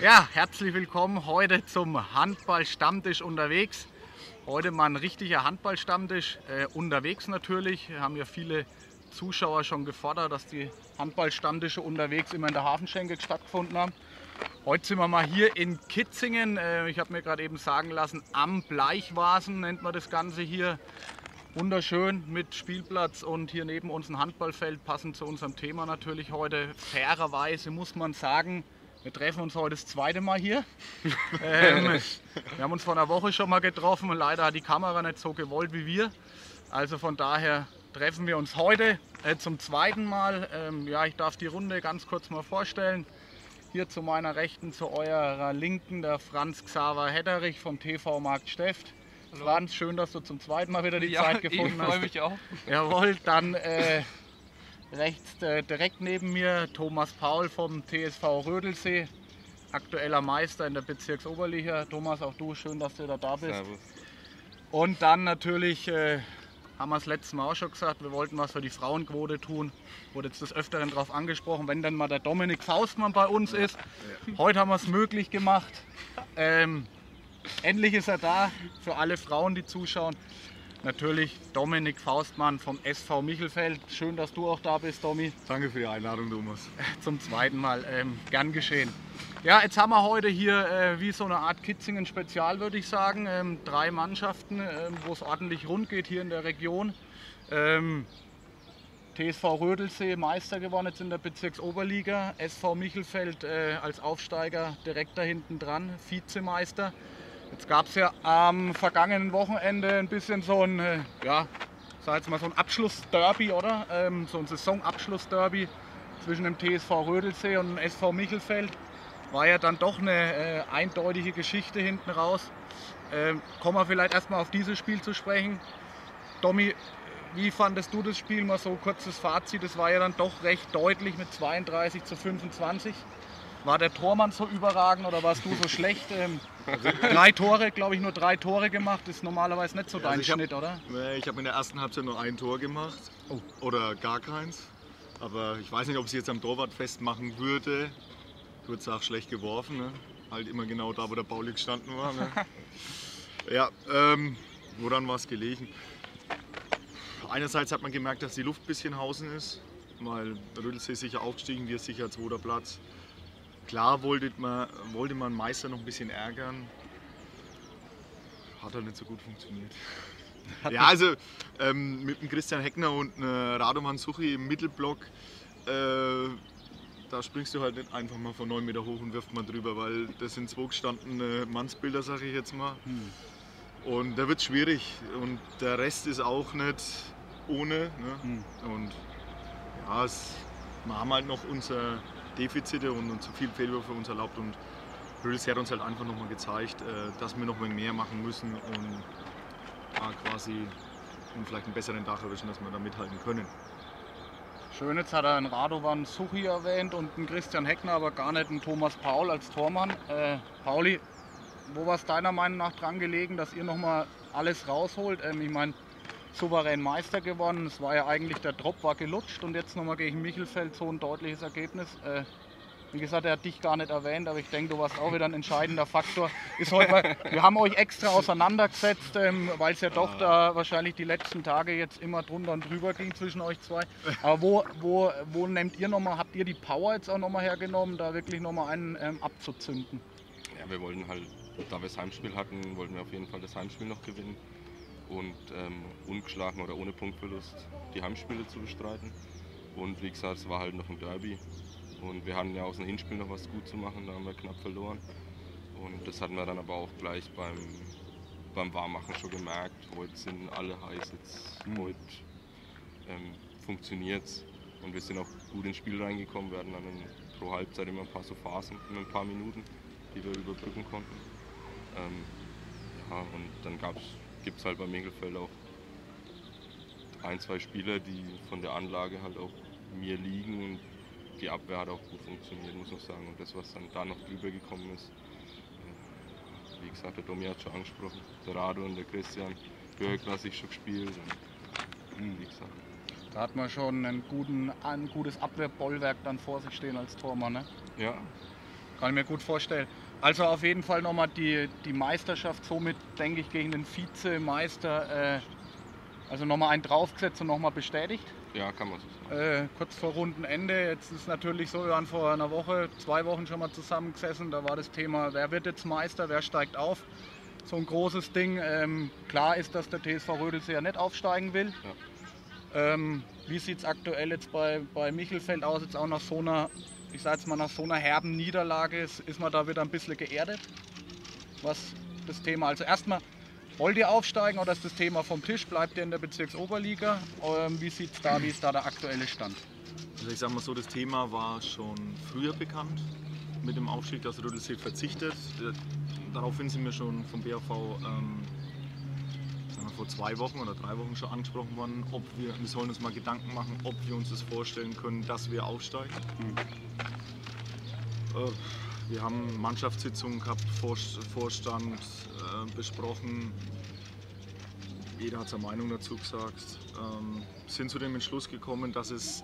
Ja, herzlich willkommen heute zum Handball-Stammtisch unterwegs. Heute mal ein richtiger Handball-Stammtisch äh, unterwegs natürlich. Wir haben ja viele Zuschauer schon gefordert, dass die Handball-Stammtische unterwegs immer in der Hafenschenke stattgefunden haben. Heute sind wir mal hier in Kitzingen. Äh, ich habe mir gerade eben sagen lassen, am Bleichwasen nennt man das Ganze hier. Wunderschön mit Spielplatz und hier neben uns ein Handballfeld, passend zu unserem Thema natürlich heute. Fairerweise muss man sagen, wir treffen uns heute das zweite Mal hier. ähm, wir haben uns vor einer Woche schon mal getroffen und leider hat die Kamera nicht so gewollt wie wir. Also von daher treffen wir uns heute äh, zum zweiten Mal. Ähm, ja, ich darf die Runde ganz kurz mal vorstellen. Hier zu meiner Rechten, zu eurer Linken, der Franz Xaver Hedderich vom TV Markt Steft. Hallo. Franz, schön, dass du zum zweiten Mal wieder die ja, Zeit gefunden hast. Ich freue mich auch. Jawohl, dann äh, rechts äh, direkt neben mir Thomas Paul vom TSV Rödelsee, aktueller Meister in der Bezirksoberliga. Thomas, auch du, schön, dass du wieder da bist. Servus. Und dann natürlich, äh, haben wir es letztes Mal auch schon gesagt, wir wollten was für die Frauenquote tun. Wurde jetzt des Öfteren darauf angesprochen, wenn dann mal der Dominik Faustmann bei uns ist. Heute haben wir es möglich gemacht. Ähm, Endlich ist er da für alle Frauen, die zuschauen. Natürlich Dominik Faustmann vom SV Michelfeld. Schön, dass du auch da bist, Domi. Danke für die Einladung, Thomas. Zum zweiten Mal. Ähm, gern geschehen. Ja, jetzt haben wir heute hier äh, wie so eine Art Kitzingen-Spezial, würde ich sagen. Ähm, drei Mannschaften, äh, wo es ordentlich rund geht hier in der Region. Ähm, TSV Rödelsee Meister geworden jetzt in der Bezirksoberliga. SV Michelfeld äh, als Aufsteiger direkt da hinten dran, Vizemeister. Jetzt gab es ja am vergangenen Wochenende ein bisschen so ein, äh, ja, sag jetzt mal so ein Abschlussderby, oder? Ähm, so ein Saisonabschlussderby zwischen dem TSV Rödelsee und dem SV Michelfeld. War ja dann doch eine äh, eindeutige Geschichte hinten raus. Ähm, kommen wir vielleicht erstmal auf dieses Spiel zu sprechen. Domi, wie fandest du das Spiel? Mal so kurzes Fazit. Es war ja dann doch recht deutlich mit 32 zu 25. War der Tormann so überragend oder warst du so schlecht? Ähm, drei Tore, glaube ich, nur drei Tore gemacht. Ist normalerweise nicht so dein also Schnitt, hab, oder? Nee, ich habe in der ersten Halbzeit nur ein Tor gemacht. Oh. Oder gar keins. Aber ich weiß nicht, ob ich es jetzt am Torwart festmachen würde. Du hättest auch schlecht geworfen. Ne? Halt immer genau da, wo der Pauli gestanden war. Ne? ja, ähm, woran war es gelegen? Einerseits hat man gemerkt, dass die Luft ein bisschen hausen ist, weil Rüttelsee ist sicher aufgestiegen, wir sicher zweiter Platz. Klar wollte man, wollte man Meister noch ein bisschen ärgern. Hat halt nicht so gut funktioniert. Ja, also ähm, mit dem Christian Heckner und äh, Radoman Suchi im Mittelblock, äh, da springst du halt nicht einfach mal von 9 Meter hoch und wirft mal drüber, weil das sind zwei gestandene Mannsbilder, sag ich jetzt mal. Hm. Und da wird es schwierig und der Rest ist auch nicht ohne. Ne? Hm. Und ja, es, wir haben halt noch unser Defizite und, und zu viel Fehlwürfe uns erlaubt. Und Rödels hat uns halt einfach nochmal gezeigt, äh, dass wir noch mehr machen müssen und ja, quasi und vielleicht einen besseren Dach erwischen, dass wir da mithalten können. Schön, jetzt hat er einen Radovan Suchi erwähnt und einen Christian Heckner, aber gar nicht einen Thomas Paul als Tormann. Äh, Pauli, wo war es deiner Meinung nach dran gelegen, dass ihr nochmal alles rausholt? Ähm, ich meine, souverän Meister gewonnen. Es war ja eigentlich, der Drop war gelutscht und jetzt nochmal gegen Michelfeld so ein deutliches Ergebnis. Äh, wie gesagt, er hat dich gar nicht erwähnt, aber ich denke, du warst auch wieder ein entscheidender Faktor. Ist heute wir haben euch extra auseinandergesetzt, ähm, weil es ja doch da wahrscheinlich die letzten Tage jetzt immer drunter und drüber ging zwischen euch zwei. Aber wo, wo, wo nehmt ihr nochmal, habt ihr die Power jetzt auch nochmal hergenommen, da wirklich nochmal einen ähm, abzuzünden? Ja, wir wollten halt, da wir das Heimspiel hatten, wollten wir auf jeden Fall das Heimspiel noch gewinnen und ähm, ungeschlagen oder ohne Punktverlust die Heimspiele zu bestreiten. Und wie gesagt, es war halt noch ein Derby. Und wir hatten ja aus dem Hinspiel noch was gut zu machen, da haben wir knapp verloren. Und das hatten wir dann aber auch gleich beim, beim Warmmachen schon gemerkt. Heute sind alle heiß, jetzt heute ähm, funktioniert es. Und wir sind auch gut ins Spiel reingekommen. Wir hatten dann pro Halbzeit immer ein paar so Phasen, immer ein paar Minuten, die wir überbrücken konnten. Ähm, ja, und dann gab es gibt es halt bei Mingelfeld auch ein, zwei Spieler, die von der Anlage halt auch mir liegen und die Abwehr hat auch gut funktioniert, muss man sagen. Und das, was dann da noch drüber gekommen ist, äh, wie gesagt, der Domi hat schon angesprochen, der Rado und der Christian, höherklassig schon gespielt. Und, hm, wie gesagt. Da hat man schon einen guten, ein gutes Abwehrbollwerk dann vor sich stehen als Tormann, ne? Ja, Kann ich mir gut vorstellen. Also auf jeden Fall nochmal die, die Meisterschaft, somit denke ich gegen den Vizemeister, äh, also nochmal einen draufgesetzt und nochmal bestätigt. Ja, kann man so sagen. Äh, kurz vor Rundenende. Jetzt ist natürlich so, wir waren vor einer Woche, zwei Wochen schon mal zusammengesessen. Da war das Thema, wer wird jetzt Meister, wer steigt auf. So ein großes Ding. Ähm, klar ist, dass der TSV Rödelse ja nicht aufsteigen will. Ja. Ähm, wie sieht es aktuell jetzt bei, bei Michelfeld aus? Jetzt auch nach so einer, ich sag jetzt mal, nach so einer herben Niederlage ist, ist man da wieder ein bisschen geerdet, was das Thema. Also erstmal, wollt ihr aufsteigen oder ist das Thema vom Tisch? Bleibt ihr in der Bezirksoberliga? Ähm, wie sieht es da, wie ist da der aktuelle Stand? Also ich sag mal so, das Thema war schon früher bekannt mit dem Aufstieg, dass Rödelsee verzichtet. Äh, Daraufhin sind wir schon vom BAV ähm, wir, vor zwei Wochen oder drei Wochen schon angesprochen worden, ob wir, wir sollen uns mal Gedanken machen, ob wir uns das vorstellen können, dass wir aufsteigen. Äh, wir haben Mannschaftssitzungen gehabt, Vorst- Vorstand äh, besprochen. Jeder hat seine Meinung dazu gesagt. Ähm, sind zu dem Entschluss gekommen, dass es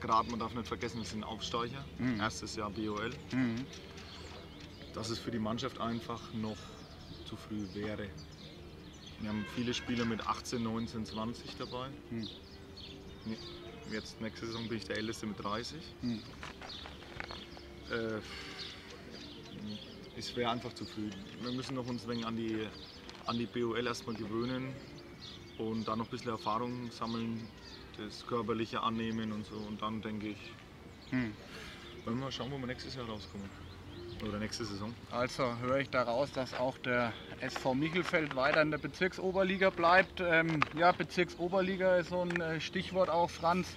gerade, man darf nicht vergessen, wir sind Aufsteiger, Mhm. erstes Jahr BOL, dass es für die Mannschaft einfach noch zu früh wäre. Wir haben viele Spieler mit 18, 19, 20 dabei. Mhm. Jetzt nächste Saison bin ich der Älteste mit 30. Mhm. Äh, es wäre einfach zu früh. Wir müssen noch uns ein wenig an die, an die BOL erstmal gewöhnen und dann noch ein bisschen Erfahrung sammeln, das Körperliche annehmen und so. Und dann denke ich, Hm. wollen wir mal schauen, wo wir nächstes Jahr rauskommen. Oder nächste Saison. Also höre ich daraus, dass auch der SV Michelfeld weiter in der Bezirksoberliga bleibt. Ähm, ja, Bezirksoberliga ist so ein äh, Stichwort auch, Franz,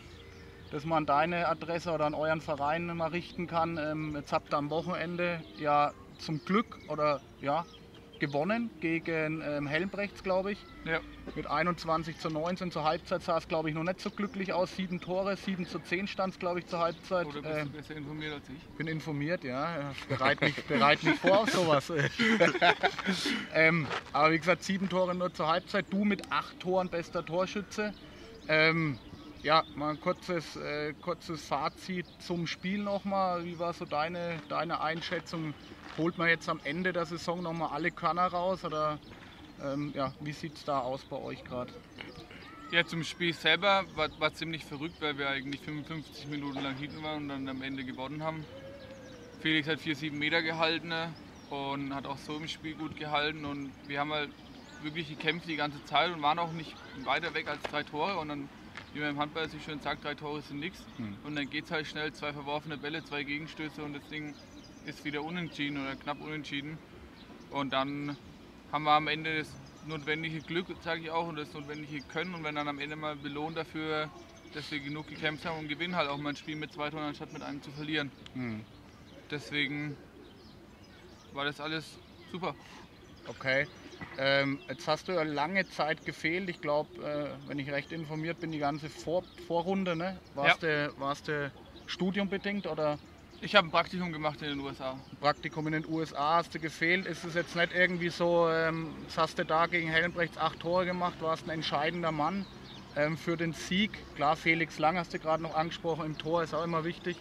das man an deine Adresse oder an euren Verein mal richten kann. Ähm, jetzt habt ihr am Wochenende ja zum Glück oder ja gewonnen gegen ähm, Helmbrechts, glaube ich. Ja. Mit 21 zu 19 zur Halbzeit sah es, glaube ich, noch nicht so glücklich aus. Sieben Tore, 7 zu 10 stand es, glaube ich, zur Halbzeit. Oder bist Ähm, du besser informiert als ich? bin informiert, ja. ja. Bereit mich, bereit mich vor auf sowas. ähm, aber wie gesagt, sieben Tore nur zur Halbzeit. Du mit acht Toren bester Torschütze. Ähm, ja, mal ein kurzes, äh, kurzes Fazit zum Spiel nochmal. Wie war so deine, deine Einschätzung? Holt man jetzt am Ende der Saison nochmal alle Körner raus? Oder ähm, ja, wie sieht es da aus bei euch gerade? Ja, zum Spiel selber war, war ziemlich verrückt, weil wir eigentlich 55 Minuten lang hinten waren und dann am Ende gewonnen haben. Felix hat 4-7 Meter gehalten und hat auch so im Spiel gut gehalten und wir haben halt wirklich gekämpft die ganze Zeit und waren auch nicht weiter weg als drei Tore und dann, wie man im Handball sich schön sagt, drei Tore sind nichts Hm. und dann geht es halt schnell, zwei verworfene Bälle, zwei Gegenstöße und das Ding ist wieder unentschieden oder knapp unentschieden und dann haben wir am Ende das notwendige Glück, sage ich auch, und das notwendige Können und wenn dann am Ende mal belohnt dafür, dass wir genug gekämpft haben und gewinnen halt auch mal ein Spiel mit zwei Toren, anstatt mit einem zu verlieren. Hm. Deswegen war das alles super. Okay. Ähm, jetzt hast du ja lange Zeit gefehlt. Ich glaube, äh, wenn ich recht informiert bin, die ganze Vor Vorrunde, ne? Warst, du, warst studiumbedingt oder Ich habe ein Praktikum gemacht in den USA. Praktikum in den USA hast du gefehlt? Ist es jetzt nicht irgendwie so, ähm, jetzt hast du da gegen Helmbrechts acht Tore gemacht, warst ein entscheidender Mann ähm, für den Sieg. Klar, Felix Lang hast du gerade noch angesprochen, im Tor ist auch immer wichtig.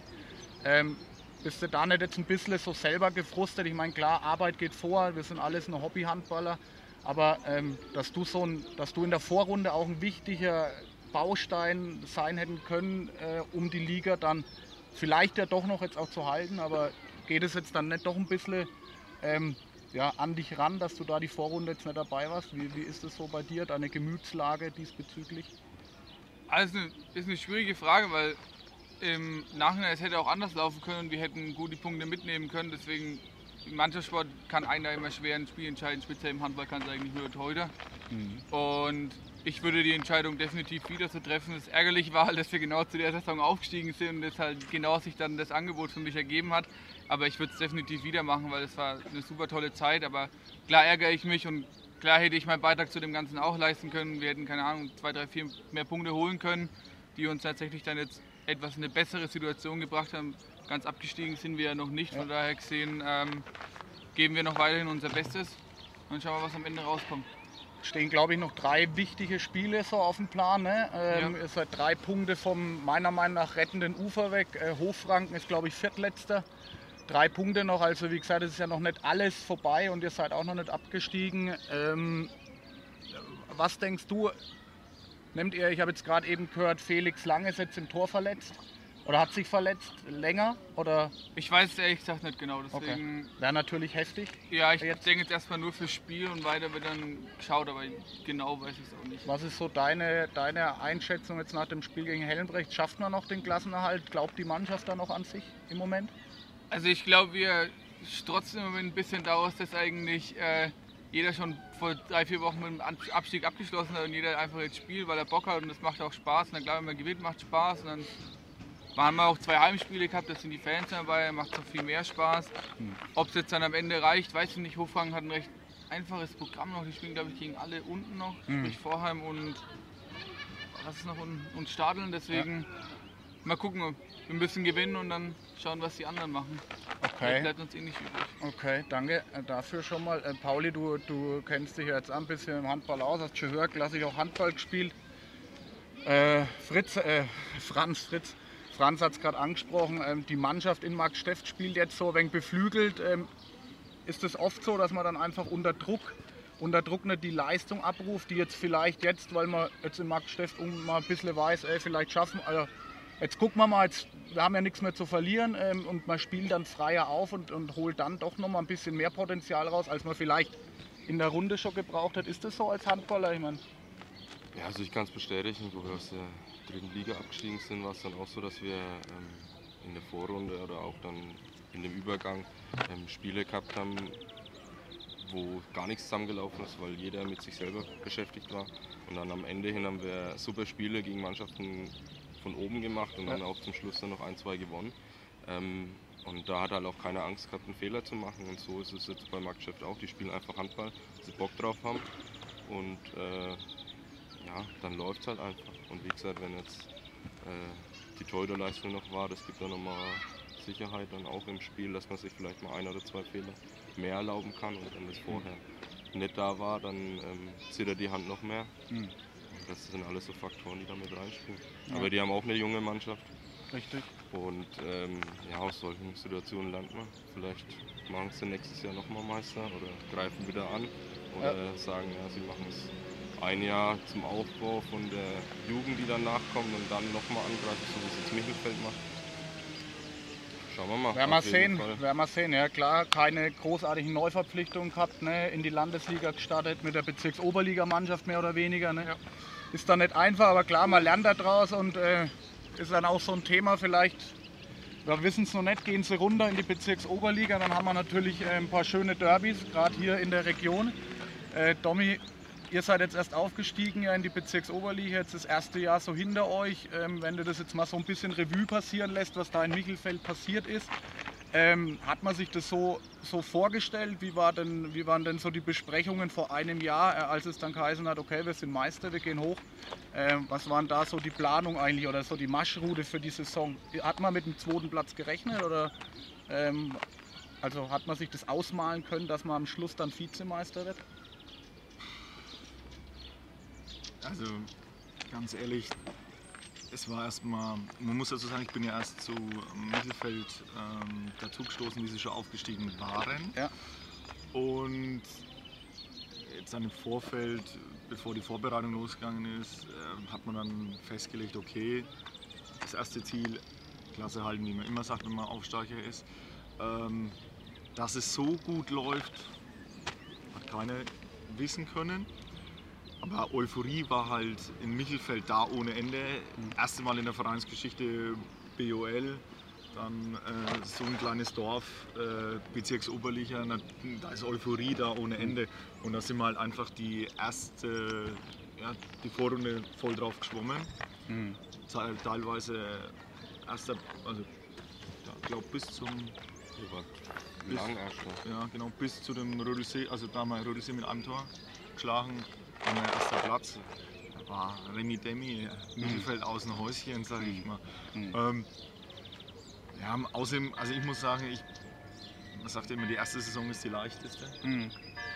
Ähm, bist du da nicht jetzt ein bisschen so selber gefrustet? Ich meine, klar, Arbeit geht vor, wir sind alles nur Hobbyhandballer, aber ähm, dass, du so ein, dass du in der Vorrunde auch ein wichtiger Baustein sein hätten können, äh, um die Liga dann vielleicht ja doch noch jetzt auch zu halten, aber geht es jetzt dann nicht doch ein bisschen ähm, ja, an dich ran, dass du da die Vorrunde jetzt nicht dabei warst? Wie, wie ist es so bei dir, deine Gemütslage diesbezüglich? Also ist eine schwierige Frage, weil im Nachhinein es hätte auch anders laufen können und wir hätten gut die Punkte mitnehmen können. Deswegen im Mannschaftssport kann einer immer schwer ein Spiel entscheiden, speziell im Handball kann es eigentlich nur der Torhüter. Und ich würde die Entscheidung definitiv wieder so treffen. Das ärgerlich war, halt, dass wir genau zu der Saison aufgestiegen sind und dass halt genau sich dann das Angebot für mich ergeben hat. Aber ich würde es definitiv wieder machen, weil es war eine super tolle Zeit. Aber klar ärgere ich mich und klar hätte ich meinen Beitrag zu dem Ganzen auch leisten können. Wir hätten, keine Ahnung, zwei, drei, vier mehr Punkte holen können, die uns tatsächlich dann jetzt etwas in eine bessere Situation gebracht haben. Ganz abgestiegen sind wir ja noch nicht. Von daher gesehen ähm, geben wir noch weiterhin unser Bestes und schauen wir, was am Ende rauskommt. Stehen, glaube ich, noch drei wichtige Spiele so auf dem Plan. Ne? Ähm, Ja. Ihr seid drei Punkte vom meiner Meinung nach rettenden Ufer weg. Äh, Hochfranken ist, glaube ich, viertletzter. drei Punkte noch, also wie gesagt, es ist ja noch nicht alles vorbei und ihr seid auch noch nicht abgestiegen. Ähm, was denkst du, nehmt ihr, ich habe jetzt gerade eben gehört, Felix Lange ist jetzt im Tor verletzt oder hat sich verletzt länger oder Ich weiß es ehrlich gesagt nicht genau, deswegen. wäre natürlich heftig. Ja, ich Jetzt- denke jetzt erstmal nur fürs Spiel und weiter wird dann geschaut, aber genau weiß ich es auch nicht. Was ist so deine, deine Einschätzung jetzt nach dem Spiel gegen Hellenbrecht? Schafft man noch den Klassenerhalt? Glaubt die Mannschaft da noch an sich im Moment? Also ich glaube, wir strotzen im Moment ein bisschen daraus, dass eigentlich äh, jeder schon vor drei, vier Wochen mit dem Abstieg abgeschlossen hat und jeder einfach jetzt spielt, weil er Bock hat und das macht auch Spaß. Und dann klar, wenn man gewinnt, macht Spaß. Und dann haben wir auch zwei Heimspiele gehabt, da sind die Fans dabei, macht noch viel mehr Spaß. Ob es jetzt dann am Ende reicht, weiß ich nicht. Hofang hat ein recht einfaches Programm noch. Die spielen, glaube ich, gegen alle unten noch, sprich Vorheim und was ist noch unten? Und Stadeln. Deswegen mal gucken, wir müssen gewinnen und dann schauen, was die anderen machen. Okay. Bleibt uns eh nicht übrig. Okay, danke äh, dafür schon mal. Äh, Pauli, du, du kennst dich ja jetzt ein bisschen im Handball aus, hast schon gehört, klassisch auch Handball gespielt. Äh, Fritz, äh, Franz, Fritz, Franz hat es gerade angesprochen, ähm, die Mannschaft in Max Steft spielt jetzt so ein wenig beflügelt. Ähm, ist es oft so, dass man dann einfach unter Druck, unter Druck nicht die Leistung abruft, die jetzt vielleicht jetzt, weil man jetzt in Max Steft um mal ein bisschen weiß, ey, vielleicht schaffen, also jetzt gucken wir mal, jetzt, wir haben ja nichts mehr zu verlieren ähm, und man spielt dann freier auf und, und holt dann doch noch mal ein bisschen mehr Potenzial raus, als man vielleicht in der Runde schon gebraucht hat. Ist das so als Handballer? Ich meine, Ja, also ich kann es bestätigen, wo wir aus der dritten Liga abgestiegen sind, war es dann auch so, dass wir ähm, in der Vorrunde oder auch dann in dem Übergang ähm, Spiele gehabt haben, wo gar nichts zusammengelaufen ist, weil jeder mit sich selber beschäftigt war. Und dann am Ende hin haben wir super Spiele gegen Mannschaften von oben gemacht und dann Ja. auch zum Schluss dann noch ein, zwei gewonnen. Ähm, und da hat halt auch keiner Angst gehabt, einen Fehler zu machen. Und so ist es jetzt bei Marktgeschäft auch. Die spielen einfach Handball, sie Bock drauf haben. Und äh, ja, dann läuft es halt einfach. Und wie gesagt, wenn jetzt äh, die Torhüterleistung noch war, das gibt dann nochmal Sicherheit dann auch im Spiel, dass man sich vielleicht mal ein oder zwei Fehler mehr erlauben kann. Und wenn das vorher nicht da war, dann ähm, zittert die Hand noch mehr. Hm. Das sind alles so Faktoren, die da mit reinspielen. Ja. Aber die haben auch eine junge Mannschaft. richtig. Und ähm, ja, aus solchen Situationen lernt man. Vielleicht machen sie nächstes Jahr nochmal Meister oder greifen wieder an oder sagen, ja, sie machen es ein Jahr zum Aufbau von der Jugend, die dann nachkommt und dann nochmal angreifen, so wie es jetzt Michelfeld macht. Schauen wir mal. Werden wir sehen, Fall. werden wir sehen. Ja klar, keine großartigen Neuverpflichtungen gehabt, ne? in die Landesliga gestartet mit der Bezirksoberligamannschaft mehr oder weniger. Ne? Ja. Ist dann nicht einfach, aber klar, man lernt da draus und äh, ist dann auch so ein Thema vielleicht. Wir wissen es noch nicht, gehen sie runter in die Bezirksoberliga, dann haben wir natürlich äh, ein paar schöne Derbys, gerade hier in der Region. Äh, Domi, ihr seid jetzt erst aufgestiegen in die Bezirksoberliga, jetzt das erste Jahr so hinter euch. Ähm, wenn du das jetzt mal so ein bisschen Revue passieren lässt, was da in Michelfeld passiert ist, ähm, hat man sich das so, so vorgestellt? Wie, war denn, wie waren denn so die Besprechungen vor einem Jahr, äh, als es dann geheißen hat, okay, wir sind Meister, wir gehen hoch? Ähm, was waren da so die Planung eigentlich oder so die Marschroute für die Saison? Hat man mit dem zweiten Platz gerechnet oder ähm, also hat man sich das ausmalen können, dass man am Schluss dann Vizemeister wird? Also ganz ehrlich, es war erstmal, man muss dazu sagen, ich bin ja erst zu Mittelfeld ähm, dazugestoßen, wie sie schon aufgestiegen waren. Ja. Und jetzt dann im Vorfeld, bevor die Vorbereitung losgegangen ist, ähm, hat man dann festgelegt, okay, das erste Ziel, Klasse halten, wie man immer sagt, wenn man Aufsteiger ist. Ähm, dass es so gut läuft, hat keiner wissen können. Aber Euphorie war halt in Michelfeld da ohne Ende. Erste Mal in der Vereinsgeschichte BOL, dann äh, so ein kleines Dorf, äh, Bezirksoberlicher, na, da ist Euphorie da ohne Ende. Und da sind wir halt einfach die erste, ja, die Vorrunde voll drauf geschwommen. Te- Teilweise erster, also ich glaube bis zum erster. ja, genau, bis zu dem Rödelsee, also da haben wir Rödelsee mit einem Tor geschlagen, wir erster Platz. War Remi Demi, Mittelfeld aus dem Häuschen, sage ich mal. Mhm. Ähm, ja, außerdem, also ich muss sagen, ich, man sagt immer, die erste Saison ist die leichteste, Mhm.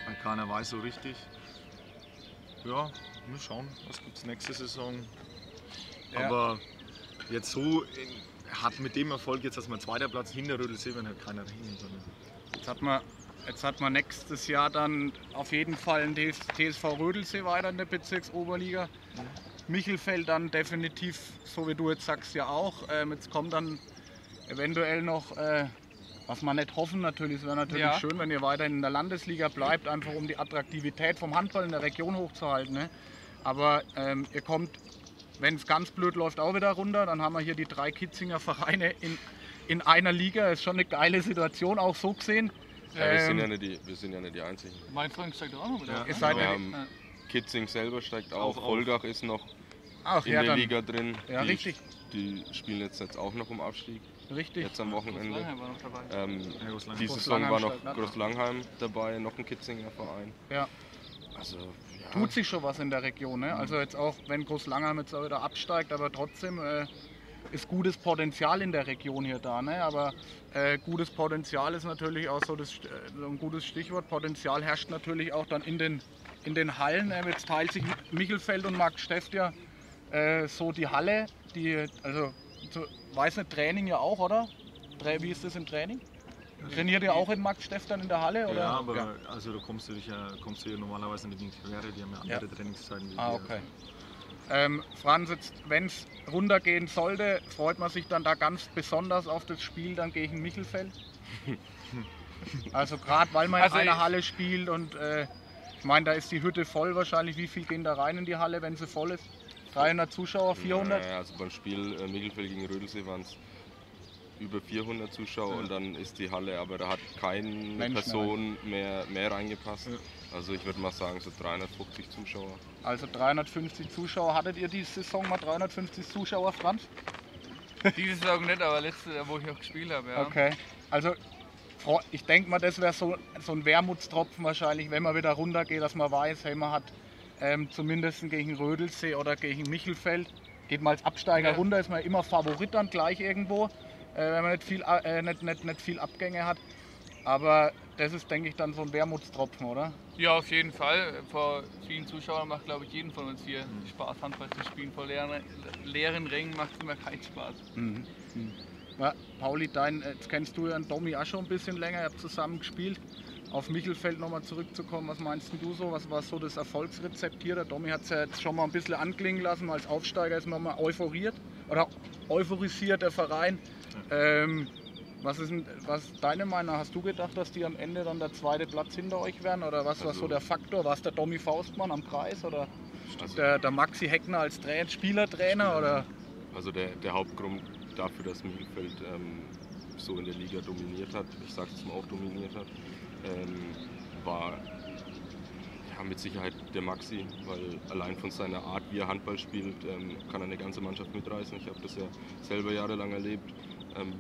weil keiner weiß so richtig. Ja, wir schauen, was gibt es nächste Saison. Ja. Aber jetzt so, in, hat mit dem Erfolg jetzt, dass man zweiter Platz hinter Rödelsee, wenn halt keiner rechnen können. Jetzt hat man, jetzt hat man nächstes Jahr dann auf jeden Fall ein TS TSV Rödelsee weiter in der Bezirksoberliga. Michelfeld dann definitiv, so wie du jetzt sagst, ja auch. Ähm, jetzt kommt dann eventuell noch, äh, was man nicht hoffen natürlich, es wäre natürlich Ja. schön, wenn ihr weiter in der Landesliga bleibt, einfach um die Attraktivität vom Handball in der Region hochzuhalten. Ne? Aber ähm, ihr kommt, wenn es ganz blöd läuft, auch wieder runter. Dann haben wir hier die drei Kitzinger Vereine in, in einer Liga. Ist schon eine geile Situation, auch so gesehen. Ja, wir, sind Ähm, ja nicht die, wir sind ja nicht die Einzigen. Mein Freund steigt auch noch mit Ja. auf, Ihr ne? wir ja, haben Ja. Kitzing selber steigt Auch auf, auf. Holgach ist noch ach, in ja, der dann, Liga drin. Ja, die, richtig. Die spielen jetzt, jetzt auch noch um Abstieg, richtig. jetzt am Wochenende. Großlangheim war noch dabei. Ähm, Ja, die Groß Saison war noch steigt ab. Groß-Langheim dabei, noch ein Kitzinger Verein. Ja. Also, ja, Tut sich schon was in der Region. Ne? Also jetzt auch, wenn Großlangheim jetzt auch wieder absteigt, aber trotzdem äh, ist gutes Potenzial in der Region hier da. Ne? Aber äh, gutes Potenzial ist natürlich auch so, das, äh, so ein gutes Stichwort. Potenzial herrscht natürlich auch dann in den, in den Hallen. Äh, jetzt teilt sich Michelfeld und Marc Steft ja äh, so die Halle. Die, also, so, weiß nicht, Training ja auch, oder? Wie ist das im Training? Trainiert ihr auch in Marc Steft dann in der Halle? Oder? Ja, aber also da kommst du dich ja, kommst du ja normalerweise nicht in die Quere, die haben ja andere Trainingszeiten wie Ah, okay. Ähm, Franz, wenn es runtergehen sollte, freut man sich dann da ganz besonders auf das Spiel dann gegen Michelfeld? also gerade weil man Also in einer Halle spielt und äh, ich meine, da ist die Hütte voll wahrscheinlich. Wie viel gehen da rein in die Halle, wenn sie voll ist? 300 Zuschauer, 400? Naja, also beim Spiel äh, Michelfeld gegen Rödelsee waren es über 400 Zuschauer Ja. und dann ist die Halle, aber da hat keine Person mehr, mehr reingepasst. Ja. Also ich würde mal sagen so 350 Zuschauer. Also 350 Zuschauer. Hattet ihr die Saison mal 350 Zuschauer, Franz? Diese Saison nicht, aber letzte, Jahr, wo ich auch gespielt habe. Ja. Okay. Also ich denke mal, das wäre so, so ein Wermutstropfen wahrscheinlich, wenn man wieder runtergeht, dass man weiß, hey, man hat ähm, zumindest gegen Rödelsee oder gegen Michelfeld, geht mal als Absteiger Ja. runter, ist man immer Favorit dann gleich irgendwo, äh, wenn man nicht viel, äh, nicht, nicht, nicht viel Abgänge hat. Aber das ist, denke ich, dann so ein Wermutstropfen, oder? Ja, auf jeden Fall. Vor vielen Zuschauern macht, glaube ich, jeden von uns hier Mhm. Spaß, Handball zu spielen. Vor leeren, leeren Rängen macht es immer keinen Spaß. Ja, Pauli, dein, äh, jetzt kennst du ja einen Domi auch schon ein bisschen länger, ihr habt zusammen gespielt. Auf Michelfeld nochmal zurückzukommen, was meinst du so? Was war so das Erfolgsrezept hier? Der Domi hat es ja jetzt schon mal ein bisschen anklingen lassen, als Aufsteiger ist man mal euphoriert oder euphorisiert der Verein. Ähm, was ist denn, was deine Meinung? Hast du gedacht, dass die am Ende dann der zweite Platz hinter euch wären? Oder was war Also- so der Faktor? War es der Domi Faustmann am Kreis oder Also, der, der Maxi Heckner als Trainer, Spielertrainer? Oder? also der, der Hauptgrund dafür, dass Michelfeld ähm, so in der Liga dominiert hat, ich sage jetzt mal auch dominiert hat, ähm, war ja, mit Sicherheit der Maxi, weil allein von seiner Art, wie er Handball spielt, ähm, kann er eine ganze Mannschaft mitreißen. Ich habe das ja selber jahrelang erlebt. Ähm,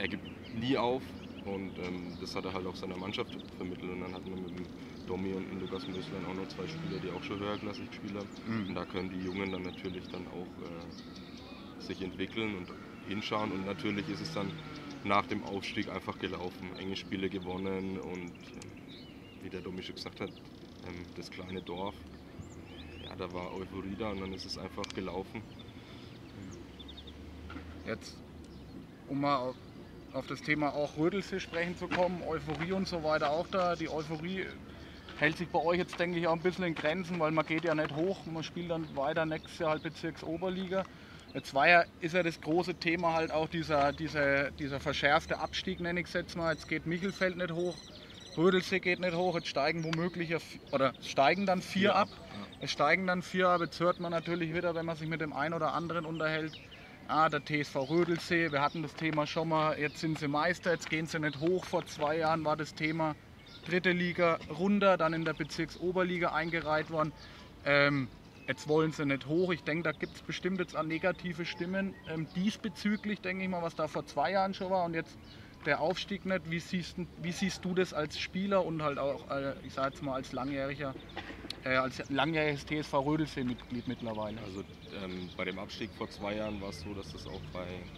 er gibt nie auf und ähm, das hat er halt auch seiner Mannschaft vermittelt. Und dann hatten wir mit dem Domi und dem Lukas Möslein auch noch zwei Spieler, die auch schon höherklassig gespielt haben. Und da können die Jungen dann natürlich dann auch äh, sich entwickeln und hinschauen. Und natürlich ist es dann nach dem Aufstieg einfach gelaufen. Enge Spiele gewonnen und ähm, wie der Domi schon gesagt hat, ähm, das kleine Dorf, ja, da war Euphorie da und dann ist es einfach gelaufen. Jetzt, um mal auf, das Thema auch Rödelsee sprechen zu kommen, Euphorie und so weiter auch da. Die Euphorie hält sich bei euch jetzt, denke ich, auch ein bisschen in Grenzen, weil man geht ja nicht hoch. Man spielt dann weiter nächstes Jahr halt Bezirksoberliga. Jetzt war ja, ist ja das große Thema halt auch dieser, dieser, dieser verschärfte Abstieg, nenne ich es jetzt mal. Jetzt geht Michelfeld nicht hoch, Rödelsee geht nicht hoch, jetzt steigen womöglich, ja oder steigen dann vier, ab. ab, Es steigen dann vier ab. Jetzt hört man natürlich wieder, wenn man sich mit dem einen oder anderen unterhält, ah, der TSV Rödelsee, wir hatten das Thema schon mal, jetzt sind sie Meister, jetzt gehen sie nicht hoch. Vor zwei Jahren war das Thema dritte Liga runter, dann in der Bezirksoberliga eingereiht worden. Ähm, jetzt wollen sie nicht hoch. Ich denke, da gibt es bestimmt jetzt auch negative Stimmen ähm, diesbezüglich, denke ich mal, was da vor zwei Jahren schon war und jetzt der Aufstieg nicht. Wie siehst, du- wie siehst du das als Spieler und halt auch, äh, ich sage jetzt mal, als langjähriger, äh, als langjähriges TSV Rödelsee-Mitglied mittlerweile? Also ähm, bei dem Abstieg vor zwei Jahren war es so, dass das auch bei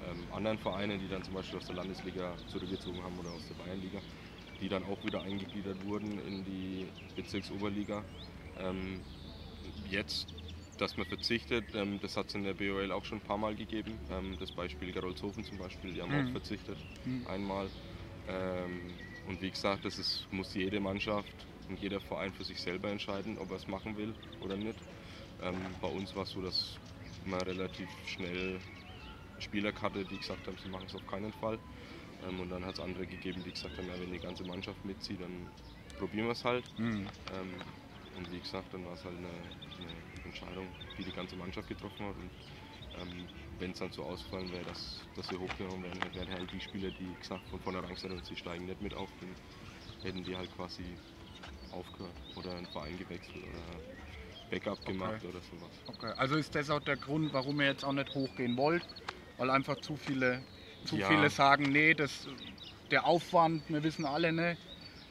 ähm, anderen Vereinen, die dann zum Beispiel aus der Landesliga zurückgezogen haben oder aus der Bayernliga, die dann auch wieder eingegliedert wurden in die Bezirksoberliga. Ähm, jetzt dass man verzichtet, ähm, das hat es in der BOL auch schon ein paar Mal gegeben. Ähm, das Beispiel Gerolzhofen zum Beispiel, die haben Mhm. auch verzichtet, Mhm. einmal. Ähm, und wie gesagt, das ist, muss jede Mannschaft und jeder Verein für sich selber entscheiden, ob er es machen will oder nicht. Ähm, bei uns war es so, dass man relativ schnell Spieler hatte, die gesagt haben, sie machen es auf keinen Fall. Ähm, und dann hat es andere gegeben, die gesagt haben, ja, wenn die ganze Mannschaft mitzieht, dann probieren wir es halt. Mhm. Ähm, und wie gesagt, dann war es halt eine, eine Entscheidung, die die ganze Mannschaft getroffen hat. Und ähm, wenn es dann so ausfallen wäre, dass, dass wir hochgenommen werden, dann wären halt die Spieler, die gesagt von vornherein gesagt haben, sie steigen nicht mit auf, dann hätten die halt quasi aufgehört oder einen Verein gewechselt oder Backup gemacht oder sowas. Okay. Also ist das auch der Grund, warum ihr jetzt auch nicht hochgehen wollt? Weil einfach zu viele, zu Ja. viele sagen, nee, das, der Aufwand, wir wissen alle, ne?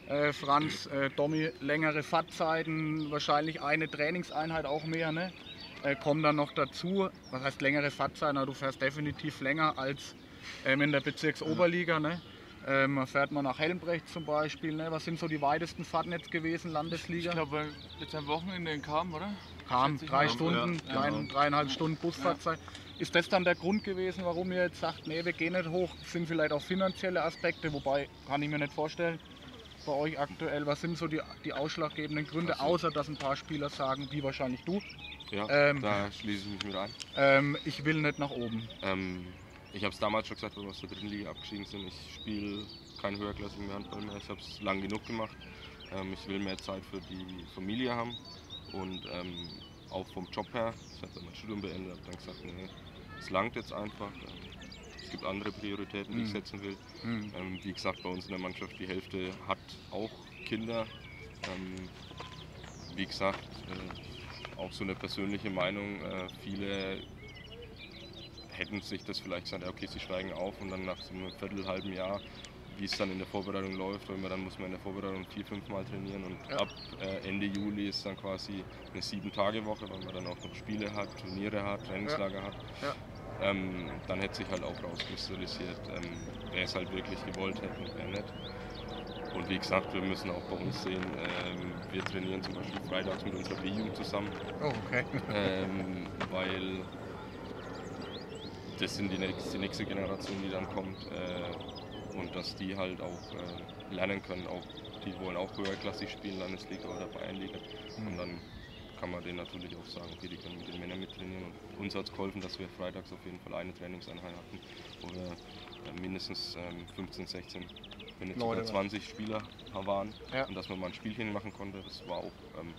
Äh, Franz, äh, Domi, längere Fahrtzeiten, wahrscheinlich eine Trainingseinheit auch mehr, ne? Äh, kommen dann noch dazu, was heißt längere Fahrtzeiten, aber du fährst definitiv länger als ähm, in der Bezirksoberliga, ne? Ähm, fährt man nach Helmbrecht zum Beispiel, ne? Was sind so die weitesten Fahrten jetzt gewesen, Landesliga? Ich glaube, jetzt am Wochenende in Kam, oder? kam drei. Stunden, Ja, drei, genau. dreieinhalb Stunden Busfahrzeit. Ist das dann der Grund gewesen, warum ihr jetzt sagt, nee, wir gehen nicht hoch? Sind vielleicht auch finanzielle Aspekte, wobei kann ich mir nicht vorstellen. Bei euch aktuell, was sind so die, die ausschlaggebenden Gründe, Also- außer dass ein paar Spieler sagen, wie wahrscheinlich du, Ja, Ähm. da schließe ich mich mit ein. ähm, ich will nicht nach oben. Ähm, ich habe es damals schon gesagt, als wir aus der dritten Liga abgestiegen sind. Ich spiele keinen höherklassigen Handball mehr. Ich habe es lang genug gemacht. Ähm, ich will mehr Zeit für die Familie haben und ähm, auch vom Job her. Ich habe dann mein Studium beendet, habe dann gesagt, nee, es langt jetzt einfach. Ähm, es gibt andere Prioritäten, die ich Mhm. setzen will. Hm. Ähm, wie gesagt, bei uns in der Mannschaft die Hälfte hat auch Kinder. Ähm, wie gesagt, äh, auch so eine persönliche Meinung. Äh, viele hätten sich das vielleicht gesagt, ja, okay, sie steigen auf und dann nach so einem Viertel, halben Jahr, wie es dann in der Vorbereitung läuft, weil man dann muss man in der Vorbereitung vier, fünf Mal trainieren und Ja. ab äh, Ende Juli ist dann quasi eine Sieben-Tage-Woche, weil man dann auch noch Spiele hat, Turniere hat, Trainingslager hat. Ja. Ähm, dann hätte sich halt auch rauskristallisiert, ähm, wer es halt wirklich gewollt hätte und wer nicht. Und wie gesagt, wir müssen auch bei uns sehen, ähm, wir trainieren zum Beispiel freitags mit unserer B-Jugend zusammen, Oh, okay. ähm, weil das sind die nächste, die nächste Generation, die dann kommt. Äh, und dass die halt auch äh, lernen können, auch, die wollen auch höherklassig spielen, Landesliga oder Bayernliga. Und dann kann man denen natürlich auch sagen, okay, die können mit den Männern mittrainieren. Und uns hat es geholfen, dass wir freitags auf jeden Fall eine Trainingseinheit hatten, wo wir äh, mindestens ähm, 15, 16, wenn nicht Leute sogar 20 Spieler waren. Ja. Und dass man mal ein Spielchen machen konnte, das war auch ähm,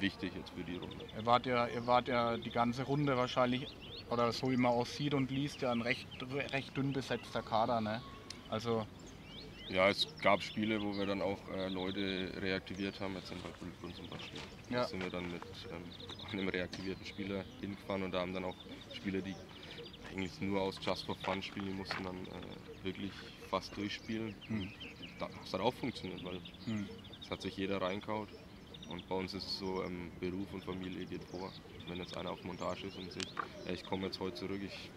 wichtig jetzt für die Runde. Ihr wart ja, ihr wart ja die ganze Runde wahrscheinlich, oder so wie man auch sieht und liest, ja ein recht, recht dünn besetzter Kader, ne? Also, Ja, es gab Spiele, wo wir dann auch äh, Leute reaktiviert haben, jetzt in Bad Wildbrunn zum Beispiel. Ja. Da sind wir dann mit ähm, einem reaktivierten Spieler hingefahren und da haben dann auch Spieler, die eigentlich nur aus Just for Fun spielen, mussten dann äh, wirklich fast durchspielen. Hm. Da, das hat auch funktioniert, weil hm. es hat sich jeder reinkaut. Und bei uns ist es so, ähm, Beruf und Familie geht vor. Wenn jetzt einer auf Montage ist und sich, ja, ich komme jetzt heute zurück, ich,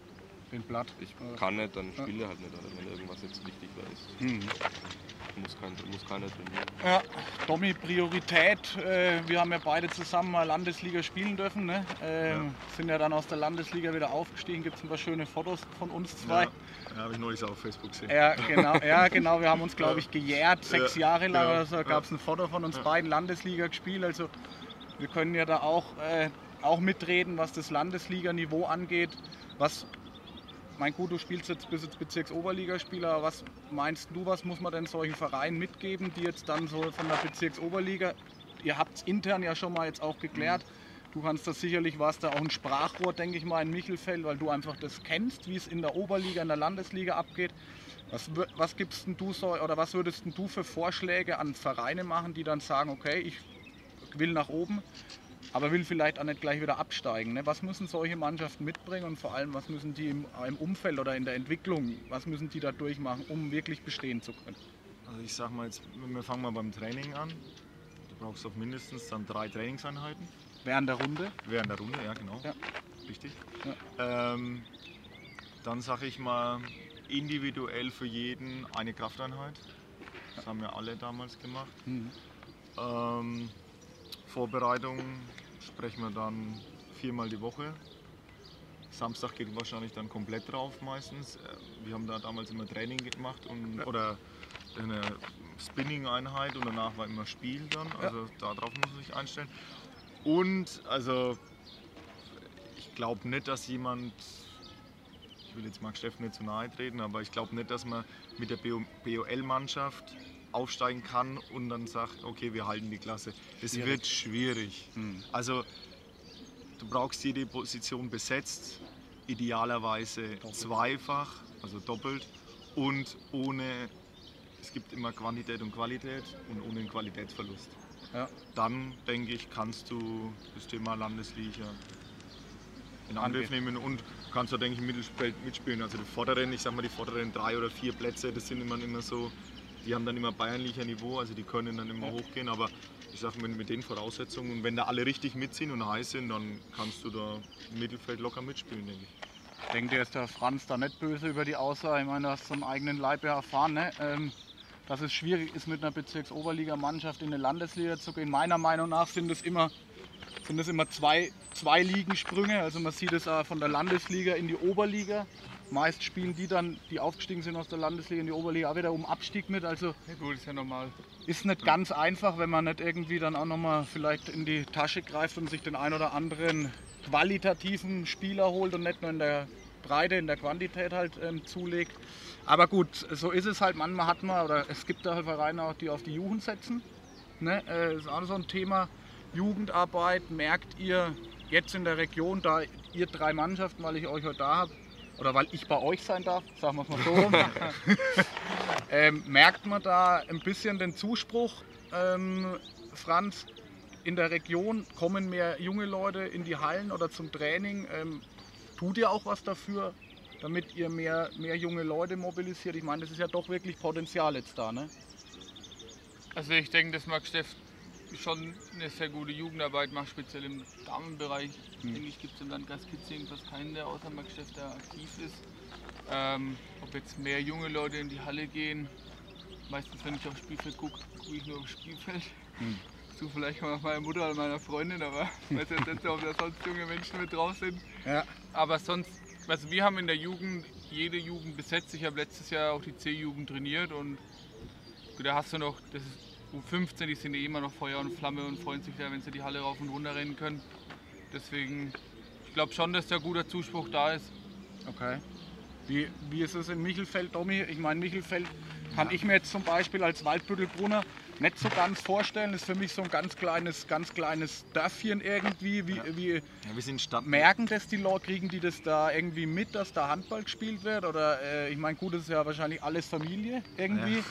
bin platt. ich Ja. kann nicht, dann Ja. spiele halt nicht. Oder wenn irgendwas jetzt wichtig da ist, Hm. Muss, kein, muss keiner trainieren. Ja, Domi, Priorität. Äh, wir haben ja beide zusammen mal Landesliga spielen dürfen. Ne? Ähm, Sind ja dann aus der Landesliga wieder aufgestiegen. Gibt es ein paar schöne Fotos von uns zwei. Ja, ja habe ich neulich auf Facebook gesehen. Ja, genau, ja, genau. Wir haben uns, glaube ich, gejährt. Sechs Ja, Jahre lang genau. oder so gab es ein Foto von uns Ja. beiden Landesliga gespielt. Also wir können ja da auch, äh, auch mitreden, was das Landesliga-Niveau angeht. Was, mein gut, du spielst jetzt bis jetzt Bezirksoberligaspieler, aber was meinst du, was muss man denn solchen Vereinen mitgeben, die jetzt dann so von der Bezirksoberliga, ihr habt es intern ja schon mal jetzt auch geklärt, Du kannst das sicherlich, warst da auch ein Sprachrohr, denke ich mal, in Michelfeld, weil du einfach das kennst, wie es in der Oberliga, in der Landesliga abgeht. Was, was gibst denn du so, oder was würdest du für Vorschläge an Vereine machen, die dann sagen, okay, ich will nach oben, aber will vielleicht auch nicht gleich wieder absteigen. Ne? Was müssen solche Mannschaften mitbringen und vor allem, was müssen die im, im Umfeld oder in der Entwicklung, was müssen die da durchmachen, um wirklich bestehen zu können? Also ich sag mal jetzt, wir fangen mal beim Training an. Du brauchst doch mindestens dann drei Trainingseinheiten Während der Runde? während der Runde, ja genau. Ja. Richtig. Ähm, dann sage ich mal individuell für jeden eine Krafteinheit. Das haben wir alle damals gemacht. Mhm. Ähm, Vorbereitung sprechen wir dann viermal die Woche. Samstag geht wahrscheinlich dann komplett drauf meistens. Äh, Wir haben da damals immer Training gemacht und, oder eine Spinning-Einheit und danach war immer Spiel dann. Also darauf muss man sich einstellen. Und also ich glaube nicht, dass jemand, ich will jetzt Max Steffen nicht zu nahe treten, aber ich glaube nicht, dass man mit der BOL-Mannschaft aufsteigen kann und dann sagt, okay, wir halten die Klasse. Das Schwierig. wird schwierig. Hm. Also du brauchst jede Position besetzt, idealerweise zweifach, also doppelt und ohne, es gibt immer Quantität und Qualität und ohne einen Qualitätsverlust. Ja. Dann denke ich, kannst du das Thema Landesliga in Angriff nehmen und kannst da denke ich im Mittelfeld mitspielen. Also die vorderen, ich sag mal die vorderen drei oder vier Plätze, das sind immer, immer so, die haben dann immer bayernlicher Niveau, also die können dann immer hochgehen, aber ich sag mal mit den Voraussetzungen und wenn da alle richtig mitziehen und heiß sind, dann kannst du da im Mittelfeld locker mitspielen, denke ich. Ich denke, dir ist der Franz da nicht böse über die Aussage. Ich meine, du hast es am eigenen Leib ja erfahren, ne? ähm, dass es schwierig ist, mit einer Bezirksoberligamannschaft in eine Landesliga zu gehen. Meiner Meinung nach sind es immer, sind es immer zwei, zwei Ligensprünge. Also man sieht es auch von der Landesliga in die Oberliga. Meist spielen die dann, die aufgestiegen sind aus der Landesliga in die Oberliga, auch wieder um Abstieg mit. Also Ja gut, ist ja normal. ist nicht ganz einfach, wenn man nicht irgendwie dann auch nochmal vielleicht in die Tasche greift und sich den ein oder anderen qualitativen Spieler holt und nicht nur in der Breite, in der Quantität halt ähm, zulegt. Aber gut, so ist es halt. Manchmal hat man, oder es gibt da halt Vereine auch, die auf die Jugend setzen. Ne? Äh, ist auch so ein Thema. Jugendarbeit, merkt ihr jetzt in der Region, da ihr drei Mannschaften, weil ich euch heute da habe, oder weil ich bei euch sein darf, sagen wir es mal so ähm, merkt man da ein bisschen den Zuspruch, ähm, Franz, in der Region kommen mehr junge Leute in die Hallen oder zum Training. Ähm, tut ihr auch was dafür, damit ihr mehr, mehr junge Leute mobilisiert? Ich meine, das ist ja doch wirklich Potenzial jetzt da, ne? Also ich denke, dass Max Steff schon eine sehr gute Jugendarbeit macht, speziell im Damenbereich. Hm. Denke ich, gibt es im Landkreis Kitzingen fast keinen, der außer Max Steff aktiv ist. Ähm, ob jetzt mehr junge Leute in die Halle gehen, meistens wenn ich aufs Spielfeld gucke, gucke ich nur aufs Spielfeld. Hm. Zu vielleicht mal meiner Mutter oder meiner Freundin, aber ich weiß jetzt nicht, ob da sonst junge Menschen mit drauf sind. Ja. Aber sonst, also wir haben in der Jugend jede Jugend besetzt. Ich habe letztes Jahr auch die C-Jugend trainiert und da hast du noch, das ist U15, die sind eh immer noch Feuer und Flamme und freuen sich da, wenn sie die Halle rauf und runter rennen können. Deswegen, ich glaube schon, dass da guter Zuspruch da ist. Okay. Wie, wie ist es in Michelfeld, Domi? Ich meine, Michelfeld kann ich mir jetzt zum Beispiel als Waldbüttelbrunner nicht so ganz vorstellen. Das ist für mich so ein ganz kleines, ganz kleines Dörfchen irgendwie. Wie, wie Ja, wir sind Stadt. merken das die Leute, kriegen die das da irgendwie mit, dass da Handball gespielt wird? Oder äh, ich meine, gut, das ist ja wahrscheinlich alles Familie irgendwie. Ja.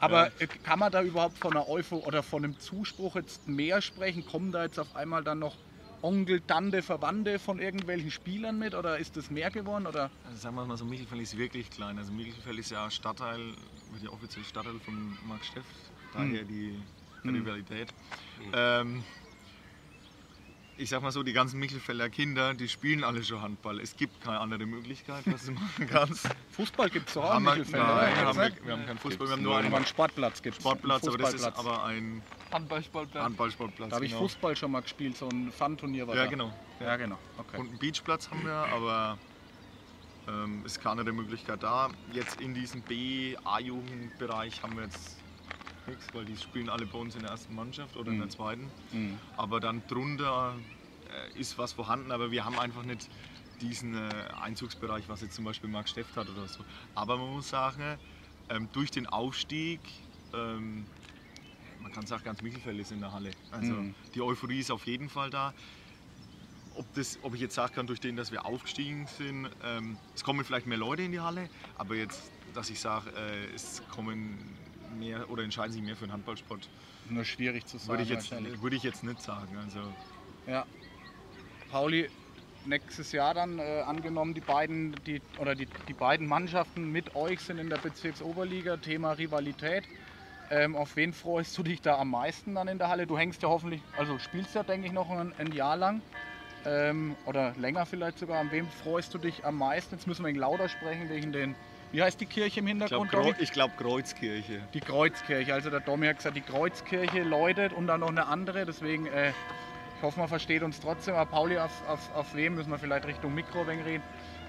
Aber Ja. äh, kann man da überhaupt von einer Eupho oder von einem Zuspruch jetzt mehr sprechen? Kommen da jetzt auf einmal dann noch Onkel, Tante, Verwandte von irgendwelchen Spielern mit? Oder ist das mehr geworden? Oder? Also sagen wir mal so, Michelfeld ist wirklich klein. Also Michelfeld ist ja Stadtteil, wird ja offiziell Stadtteil von Max Steff, daher die Hm. Rivalität. Ähm, ich sag mal so, die ganzen Michelfelder Kinder, die spielen alle schon Handball. Es gibt keine andere Möglichkeit, was du machen kannst. Fußball gibt es auch in Haben wir, Michelfeld, nein, oder? haben Gibt's wir, nicht? wir haben keinen Fußball, Gibt's wir haben nur einen Sportplatz gibt es. Sportplatz, aber das ist aber ein Handballsportplatz. Handballsportplatz. Da habe ich genau. Fußball schon mal gespielt, so ein Fun-Turnier war Ja, da. genau. Ja, genau. Okay. Und einen Beachplatz haben wir, aber ähm, ist keine andere Möglichkeit da. Jetzt in diesem B-A-Jugendbereich haben wir jetzt nichts, weil die spielen alle bei uns in der ersten Mannschaft oder in der Mhm. zweiten. Mhm. Aber dann drunter äh, ist was vorhanden, aber wir haben einfach nicht diesen äh, Einzugsbereich, was jetzt zum Beispiel Marc Steft hat oder so. Aber man muss sagen, ähm, durch den Aufstieg, ähm, man kann sagen, ganz Michelfeld ist in der Halle. Also Mhm. die Euphorie ist auf jeden Fall da. Ob, das, ob ich jetzt sagen kann, durch den, dass wir aufgestiegen sind, ähm, es kommen vielleicht mehr Leute in die Halle, aber jetzt, dass ich sage, äh, es kommen mehr oder entscheiden sich mehr für den Handballsport, Nur schwierig zu sagen. würde ich, jetzt, würde ich jetzt nicht sagen. Also, Ja. Pauli, nächstes Jahr dann äh, angenommen, die beiden, die, oder die, die beiden Mannschaften mit euch sind in der Bezirksoberliga, Thema Rivalität. Ähm, auf wen freust du dich da am meisten dann in der Halle? Du hängst ja hoffentlich, also spielst ja, denke ich, noch ein, ein Jahr lang. Ähm, oder länger vielleicht sogar. An wem freust du dich am meisten? Jetzt müssen wir in lauter sprechen wegen den. Wie heißt die Kirche im ich glaube, Hintergrund? Glaub, Kreuzkirche. Die Kreuzkirche. Also der Domi hat gesagt, die Kreuzkirche läutet und dann noch eine andere. Deswegen äh, Ich hoffe, man versteht uns trotzdem. Aber Pauli, auf, auf, auf wem müssen wir vielleicht Richtung Mikro reden?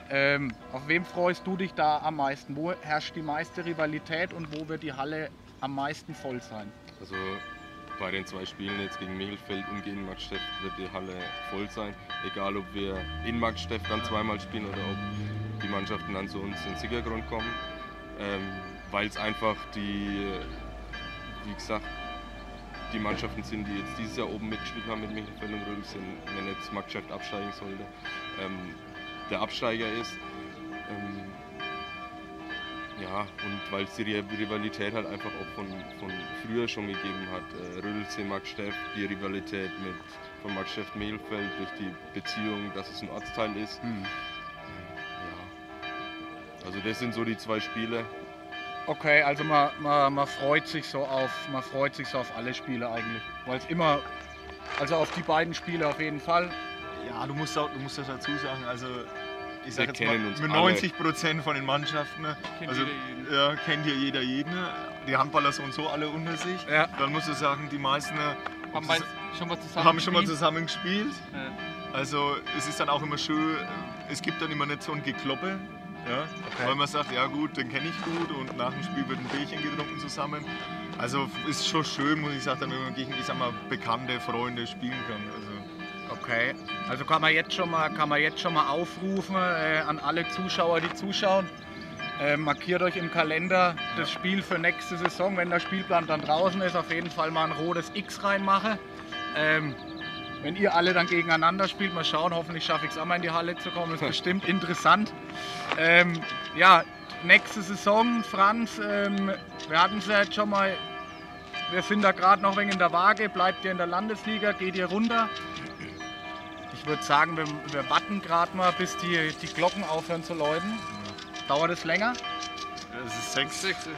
Ähm, auf wem freust du dich da am meisten? Wo herrscht die meiste Rivalität und wo wird die Halle am meisten voll sein? Also bei den zwei Spielen jetzt gegen Michelfeld und gegen Magstedt wird die Halle voll sein. Egal ob wir in Magstedt dann zweimal spielen oder ob die Mannschaften dann zu uns in den Siegergrund kommen. Ähm, Weil es einfach die, wie gesagt, die Mannschaften sind, die jetzt dieses Jahr oben mitgespielt haben mit Michelfeld und Rödel sind, wenn jetzt Magstedt absteigen sollte, ähm, der Absteiger ist. Ähm, ja, und weil es die Rivalität halt einfach auch von, von früher schon gegeben hat. Äh, Rödelsee, Magsteff, die Rivalität mit von Magsteff Mehlfeld durch die Beziehung, dass es ein Ortsteil ist. Hm. Also das sind so die zwei Spiele. Okay, also man, man, man freut sich so auf, man freut sich so auf alle Spiele eigentlich, weil es immer, also auf die beiden Spiele auf jeden Fall. Ja, du musst, auch, du musst das dazu sagen, also ich sag Wir jetzt mal, mit alle. 90 Prozent von den Mannschaften, ne, Kennt also jeder jeden. ja, kennt hier jeder jeden. Die Handballer so und so alle unter sich. Ja. Dann musst du sagen, die meisten ne, Haben wir schon mal zusammen haben schon mal gespielt? zusammen gespielt. Ja. Also es ist dann auch immer schön, es gibt dann immer nicht so ein Gekloppe. Ja? Weil man sagt, ja gut, den kenne ich gut und nach dem Spiel wird ein Bierchen getrunken zusammen. Also ist schon schön, muss ich sagen, wenn man gegen ich sag mal, bekannte Freunde spielen kann. Also, Okay, also kann man jetzt schon mal, kann man jetzt schon mal aufrufen äh, an alle Zuschauer, die zuschauen. Äh, markiert euch im Kalender das Spiel für nächste Saison. Wenn der Spielplan dann draußen ist, auf jeden Fall mal ein rotes X reinmache. Ähm, wenn ihr alle dann gegeneinander spielt, mal schauen, hoffentlich schaffe ich es auch mal in die Halle zu kommen. Das ist bestimmt interessant. Ähm, ja, nächste Saison, Franz, ähm, wir hatten es ja jetzt schon mal, wir sind da gerade noch wenig in der Waage. Bleibt ihr in der Landesliga, geht ihr runter? Ich würde sagen, wir, wir warten gerade mal, bis die, die Glocken aufhören zu läuten. Dauert es länger? es ist sechs. Sechste.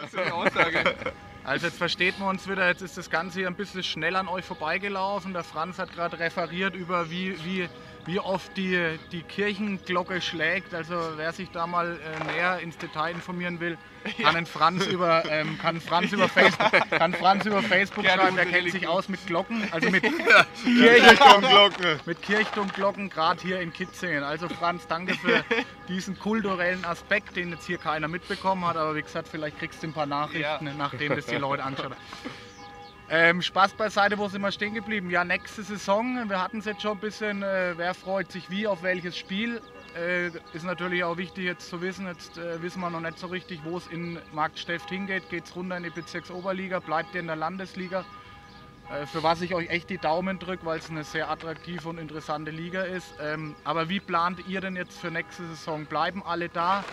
Das ist eine Aussage. Also jetzt versteht man uns wieder, jetzt ist das Ganze hier ein bisschen schnell an euch vorbeigelaufen. Der Franz hat gerade referiert über wie, wie, wie oft die, die Kirchenglocke schlägt. Also wer sich da mal äh, näher ins Detail informieren will, kann den Franz über, ähm, kann Franz über Facebook, kann Franz über Facebook Gerne schreiben, der kennt sich aus mit Glocken, also mit Kirchturmglocke. mit Kirchturmglocken, gerade hier in Kitzingen. Also Franz, danke für diesen kulturellen Aspekt, den jetzt hier keiner mitbekommen hat. Aber wie gesagt, vielleicht kriegst du ein paar Nachrichten, Ja. nachdem das die Leute anschauen. Ähm, Spaß beiseite, wo sind wir stehen geblieben? Ja, nächste Saison, wir hatten es jetzt schon ein bisschen, äh, wer freut sich wie, auf welches Spiel. Äh, ist natürlich auch wichtig jetzt zu wissen, jetzt äh, wissen wir noch nicht so richtig, wo es in Marktsteft hingeht. Geht es runter in die Bezirksoberliga, bleibt ihr in der Landesliga? Äh, für was ich euch echt die Daumen drücke, weil es eine sehr attraktive und interessante Liga ist. Ähm, aber wie plant ihr denn jetzt für nächste Saison? Bleiben alle da?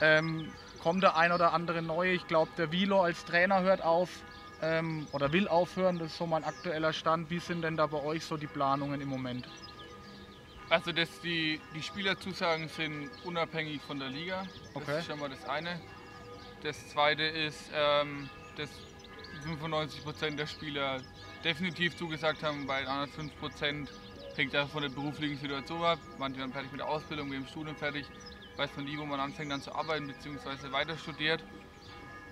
Ähm, kommt der ein oder andere neue? Ich glaube, der Vilo als Trainer hört auf ähm, oder will aufhören. Das ist so mein aktueller Stand. Wie sind denn da bei euch so die Planungen im Moment? Also dass die, die Spielerzusagen sind unabhängig von der Liga. Das Okay. ist schon mal das eine. Das zweite ist, ähm, dass 95% der Spieler definitiv zugesagt haben, bei den anderen 5% hängt das von der beruflichen Situation ab. Manche werden fertig mit der Ausbildung, wir im Studium fertig. Weiß man nie, wo man anfängt dann zu arbeiten bzw. weiter studiert.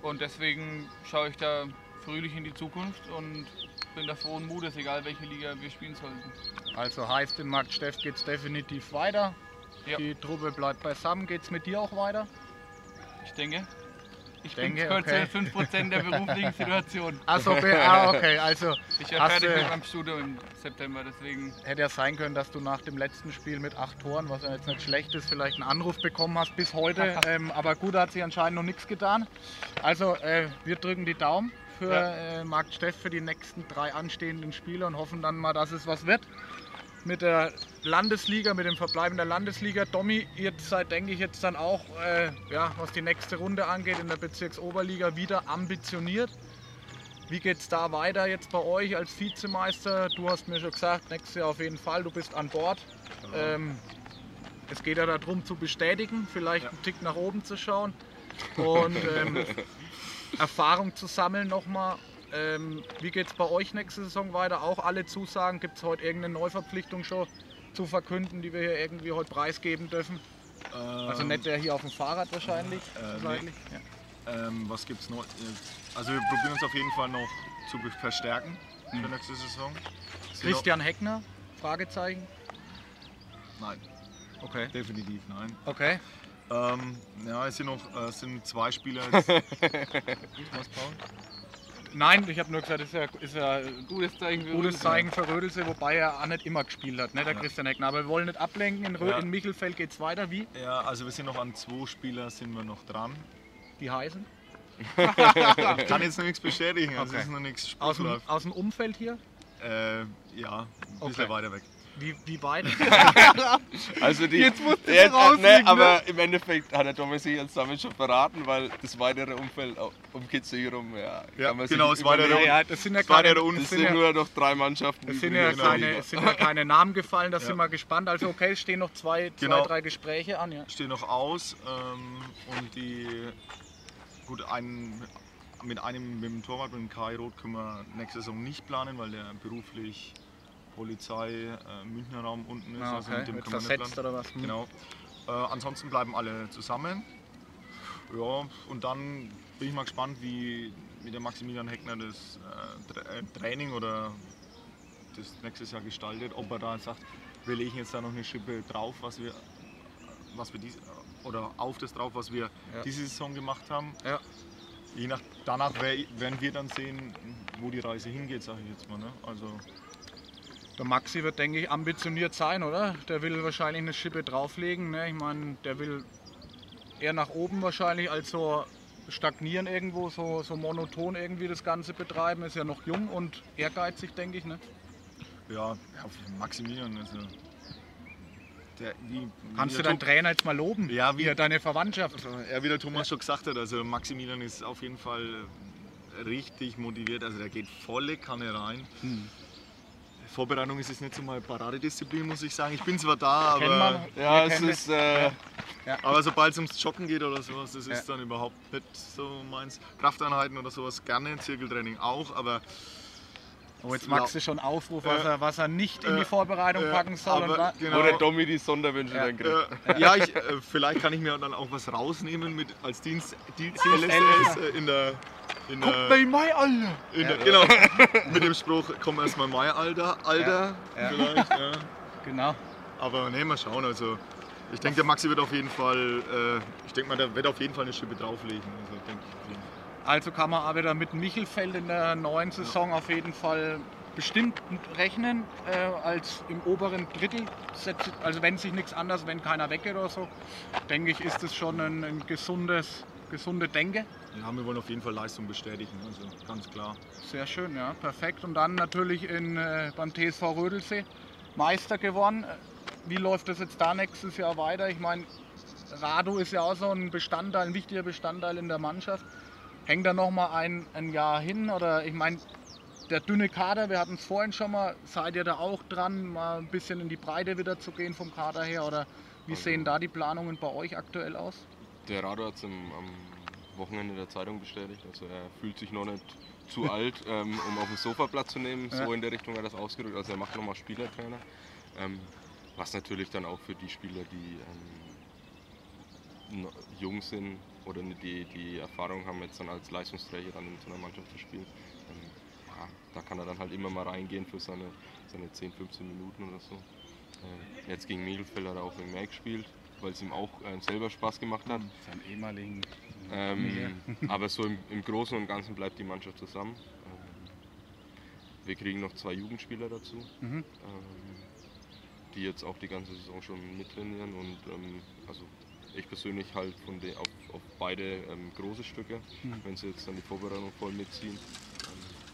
Und deswegen schaue ich da fröhlich in die Zukunft und bin da frohen Mutes, egal welche Liga wir spielen sollten. Also heißt, in Marktsteff geht es definitiv weiter. Ja. Die Truppe bleibt beisammen. Geht es mit dir auch weiter? Ich denke. Ich Denke, bin okay. auf 5% der beruflichen Situation. Achso, ah, okay. Also Ich Hast fertig mit meinem Studium im September, deswegen. hätte ja sein können, dass du nach dem letzten Spiel mit acht Toren, was ja jetzt nicht schlecht ist, vielleicht einen Anruf bekommen hast bis heute. ähm, aber gut, da hat sich anscheinend noch nichts getan. Also äh, wir drücken die Daumen für Ja. äh, Marc Steff für die nächsten drei anstehenden Spiele und hoffen dann mal, dass es was wird. Mit der Landesliga, mit dem Verbleiben der Landesliga. Domi, ihr seid, denke ich, jetzt dann auch, äh, ja, was die nächste Runde angeht, in der Bezirksoberliga wieder ambitioniert. Wie geht es da weiter jetzt bei euch als Vizemeister? Du hast mir schon gesagt, nächstes Jahr auf jeden Fall, du bist an Bord. Ähm, es geht ja darum zu bestätigen, vielleicht einen Tick nach oben zu schauen und ähm, Erfahrung zu sammeln nochmal. Ähm, wie geht es bei euch nächste Saison weiter? Auch alle Zusagen? Gibt es heute irgendeine Neuverpflichtung schon zu verkünden, die wir hier irgendwie heute preisgeben dürfen? Also nicht der hier auf dem Fahrrad wahrscheinlich. Äh, nee. Ja. Ähm, was gibt's noch? Also wir probieren uns auf jeden Fall noch zu verstärken für Mhm. nächste Saison. Christian Heckner? Fragezeichen. Nein, Okay. definitiv nein. Okay. Ähm, ja, es sind noch äh, sind zwei Spieler. Jetzt. was, Paul? Nein, ich habe nur gesagt, ist ja, ist ja Gutes Zeichen für gutes. Zeichen für Rödelse, wobei er auch nicht immer gespielt hat, ne, der Ja. Christian Heckner. Aber wir wollen nicht ablenken. In, Rö Ja. in Michelfeld geht es weiter. Wie? Ja, also wir sind noch an zwei Spieler sind wir noch dran. Die heißen? Ich kann jetzt noch nichts bestätigen, also Okay. es ist noch nichts Aus dem, aus dem Umfeld hier? Äh, ja, ein bisschen Okay. weiter weg. Wie, wie weit? Also die, Jetzt musst du Jetzt, ne, ne? aber im Endeffekt hat der Thomas sich jetzt damit schon verraten, weil das weitere Umfeld um Kitzig herum, ja, Ja, kann man genau, sich das weitere ja, das sind ja Das Unfall. Das das sind ja, nur noch drei Mannschaften. es sind ja der keine, es sind ja keine Namen gefallen, da Ja. sind wir gespannt. Also okay, es stehen noch zwei, zwei Genau. drei Gespräche an. Ja. Steht noch aus ähm, und die gut ein, mit einem mit dem Torwart mit dem Kai Roth können wir nächste Saison nicht planen, weil der beruflich Polizei äh, Münchner Raum unten ist. Ah, also okay. mit dem Wird versetzt oder was? Hm. Genau. Äh, ansonsten bleiben alle zusammen. Ja, und dann bin ich mal gespannt, wie, wie der Maximilian Heckner das äh, äh, Training oder das nächstes Jahr gestaltet. Ob er da sagt, wir legen jetzt da noch eine Schippe drauf, was wir, was wir dies, oder auf das drauf, was wir Ja. diese Saison gemacht haben. Ja. Je nach, danach wer- werden wir dann sehen, wo die Reise hingeht, sage ich jetzt mal. Ne? Also, Der Maxi wird, denke ich, ambitioniert sein, oder? Der will wahrscheinlich eine Schippe drauflegen. Ne? Ich meine, der will eher nach oben wahrscheinlich als so stagnieren irgendwo, so, so monoton irgendwie das Ganze betreiben. Ist ja noch jung und ehrgeizig, denke ich. Ne? ja, ja, Maximilian, also, der, wie, Kannst wie du deinen Trainer jetzt mal loben? Ja, wie- Hier, deine Verwandtschaft. Ja, wie der Thomas schon gesagt hat, also Maximilian ist auf jeden Fall richtig motiviert, also der geht volle Kanne rein. Hm. Vorbereitung ist jetzt nicht so meine Paradedisziplin, muss ich sagen. Ich bin zwar da, aber. Ja, es ist, äh, aber sobald es ums Joggen geht oder sowas, das Ja. ist dann überhaupt nicht so meins. Krafteinheiten oder sowas gerne, Zirkeltraining auch, aber Oh, jetzt machst du schon Aufruf, was, Äh, er, was er nicht in die Vorbereitung äh, packen soll. aber genau. wo der Domi die Sonderwünsche Ja. dann kriegt. Äh, ja, ich, äh, vielleicht kann ich mir dann auch was rausnehmen mit als Dienst, Dienst LSS. Äh, in der, in der, Mai alle! in der genau mit dem Spruch komm erstmal mein Alter, Alter Ja. vielleicht. Ja. Genau. Aber ne, mal schauen. Also ich denke, der Maxi wird auf jeden Fall, äh, ich denke mal, der wird auf jeden Fall eine Schippe drauflegen. Also denke ich auf jeden Fall. Also kann man auch wieder mit Michelfeld in der neuen Saison auf jeden Fall bestimmt rechnen, äh, als im oberen Drittel. Also wenn sich nichts anderes, wenn keiner weggeht oder so, denke ich, ist das schon ein, ein gesundes, gesunde Denke. Ja, wir wollen auf jeden Fall Leistung bestätigen, also ganz klar. Sehr schön, ja, perfekt. Und dann natürlich in, äh, beim TSV Rödelsee Meister geworden. Äh, Wie läuft das jetzt da nächstes Jahr weiter? Ich meine, Rado ist ja auch so ein Bestandteil, ein wichtiger Bestandteil in der Mannschaft. Hängt da noch mal ein, ein Jahr hin? Oder ich meine, der dünne Kader, wir hatten es vorhin schon mal, seid ihr da auch dran, mal ein bisschen in die Breite wieder zu gehen vom Kader her? Oder wie Also- sehen da die Planungen bei euch aktuell aus? Der Rado hat es am Wochenende der Zeitung bestätigt. Also er fühlt sich noch nicht zu alt, ähm, um auf dem Sofa Platz zu nehmen. Ja. So in der Richtung hat er das ausgedrückt. Also er macht nochmal Spielertrainer. Ähm, was natürlich dann auch für die Spieler, die ähm, jung sind oder die, die Erfahrung haben, jetzt dann als Leistungsträger dann in so einer Mannschaft zu spielen, ähm, ja, da kann er dann halt immer mal reingehen für seine, seine 10, 15 Minuten oder so. Äh, jetzt gegen Mielfeld hat er auch mehr gespielt, weil es ihm auch äh, selber Spaß gemacht hat. Seinen ehemaligen. Ähm, aber so im, im Großen und Ganzen bleibt die Mannschaft zusammen. Ähm, wir kriegen noch zwei Jugendspieler dazu, Mhm. ähm, die jetzt auch die ganze Saison schon mittrainieren. Und ähm, also ich persönlich halt von de, auf, auf beide ähm, große Stücke, Mhm. wenn sie jetzt dann die Vorbereitung voll mitziehen. Ähm,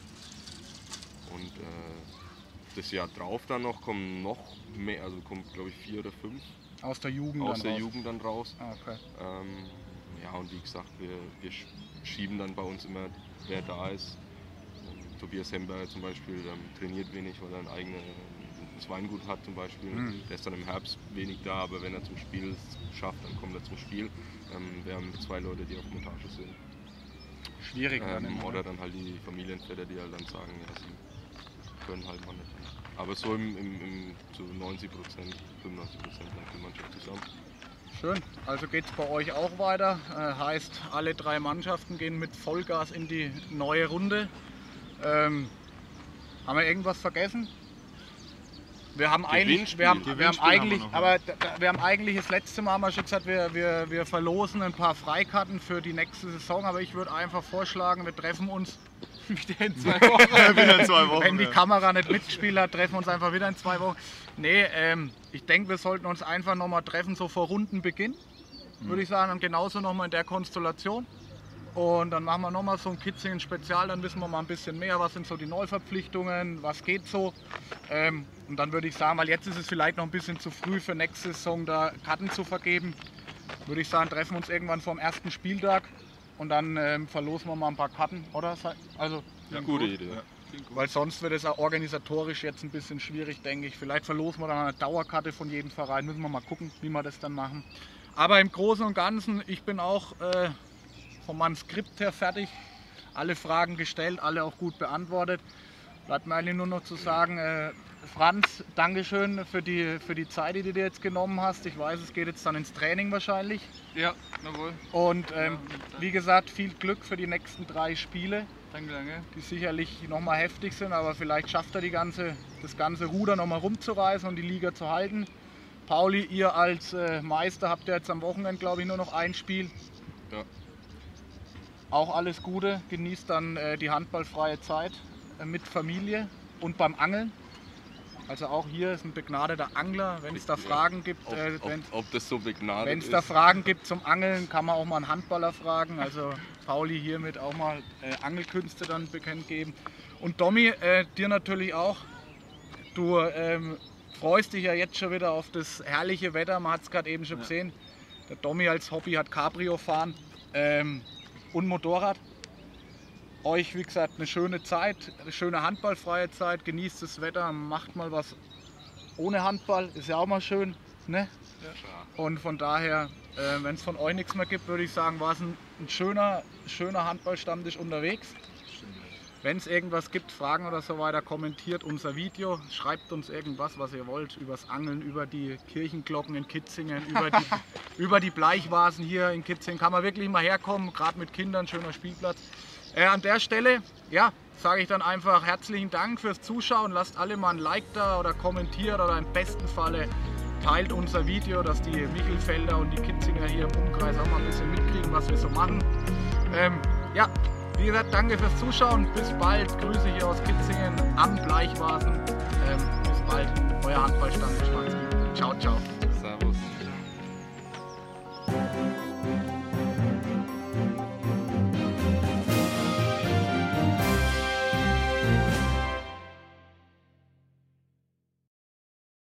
und äh, das Jahr drauf dann noch kommen noch mehr, also kommen glaube ich vier oder fünf Aus der Jugend aus dann der raus. Jugend dann raus. Ah, okay. Ähm, ja, und wie gesagt, wir, wir sch- schieben dann bei uns immer, wer da ist. Ähm, Tobias Hember zum Beispiel ähm, trainiert wenig, weil er ein eigenes Weingut hat zum Beispiel. Mhm. Der ist dann im Herbst wenig da, aber wenn er zum Spiel schafft, dann kommt er zum Spiel. Ähm, wir haben zwei Leute, die auf Montage sind. Schwierig dann Ähm, immer, oder ne? dann halt die Familienväter, die halt dann sagen, ja, sie können halt mal nicht. Aber so im, im, im zu 90 Prozent, 95 Prozent bleibt die Mannschaft zusammen. Schön. Also geht es bei euch auch weiter. Äh, heißt, alle drei Mannschaften gehen mit Vollgas in die neue Runde. Ähm, haben wir irgendwas vergessen? Wir haben eigentlich, wir haben, wir haben Gewinnspiel haben wir eigentlich, aber da- wir haben eigentlich das letzte Mal haben wir schon gesagt, wir, wir, wir verlosen ein paar Freikarten für die nächste Saison. Aber ich würde einfach vorschlagen, wir treffen uns, Wieder in zwei Wochen. Wieder in zwei Wochen. wenn die ja. Kamera nicht mitgespielt hat, treffen wir uns einfach wieder in zwei Wochen. Nee, ähm, ich denke, wir sollten uns einfach nochmal treffen, so vor Rundenbeginn, würde ich sagen, und genauso nochmal in der Konstellation. Und dann machen wir nochmal so ein Kitzingen-Spezial, dann wissen wir mal ein bisschen mehr, was sind so die Neuverpflichtungen, was geht so. Ähm, und dann würde ich sagen, weil jetzt ist es vielleicht noch ein bisschen zu früh für nächste Saison da Karten zu vergeben, würde ich sagen, treffen wir uns irgendwann vor dem ersten Spieltag und dann ähm, verlosen wir mal ein paar Karten, oder? Also, Ja, gute Idee. Ja. weil sonst wird es auch organisatorisch jetzt ein bisschen schwierig, denke ich. Vielleicht verlosen wir dann eine Dauerkarte von jedem Verein. Müssen wir mal gucken, wie wir das dann machen. Aber im Großen und Ganzen, ich bin auch äh, von meinem Skript her fertig. Alle Fragen gestellt, alle auch gut beantwortet. Bleibt mir eigentlich nur noch zu sagen, äh, Franz, Dankeschön für die, für die Zeit, die du dir jetzt genommen hast. Ich weiß, es geht jetzt dann ins Training wahrscheinlich. Ja, jawohl. Und ähm, wie gesagt, viel Glück für die nächsten drei Spiele Danke, danke. die sicherlich nochmal heftig sind, aber vielleicht schafft er die ganze, das ganze Ruder nochmal rumzureißen und die Liga zu halten. Pauli, ihr als äh, Meister habt ja jetzt am Wochenende, glaube ich, nur noch ein Spiel. Ja. Auch alles Gute, genießt dann äh, die handballfreie Zeit äh, mit Familie und beim Angeln. Also auch hier ist ein begnadeter Angler. Wenn es da Ja. Fragen gibt, Ob, äh, ob, wenn ob das so begnadet wenn es da Fragen gibt zum Angeln, kann man auch mal einen Handballer fragen. Also Pauli hiermit auch mal äh, Angelkünste dann bekannt geben. Und Domi, äh, dir natürlich auch. Du ähm, freust dich ja jetzt schon wieder auf das herrliche Wetter. Man hat es gerade eben schon gesehen. Der Domi als Hobby hat Cabrio fahren ähm, und Motorrad. Euch, wie gesagt, eine schöne Zeit, eine schöne handballfreie Zeit. Genießt das Wetter, macht mal was ohne Handball. Ist ja auch mal schön. Ne? Und von daher, äh, wenn es von euch nichts mehr gibt, würde ich sagen, war es ein, ein schöner, schöner Handballstammtisch unterwegs. Wenn es irgendwas gibt, Fragen oder so weiter, kommentiert unser Video, schreibt uns irgendwas, was ihr wollt, übers Angeln, über die Kirchenglocken in Kitzingen, über die, über die Bleichvasen hier in Kitzingen. Kann man wirklich mal herkommen, gerade mit Kindern, schöner Spielplatz. Äh, an der Stelle, ja, sage ich dann einfach herzlichen Dank fürs Zuschauen. Lasst alle mal ein Like da oder kommentiert oder im besten Falle teilt unser Video, dass die Michelfelder und die Kitzinger hier im Umkreis auch mal ein bisschen mitkriegen, was wir so machen. Ähm, ja, wie gesagt, danke fürs Zuschauen. Bis bald. Grüße hier aus Kitzingen am Bleichvasen. Ähm, bis bald. Euer Handballstand. Ciao, ciao.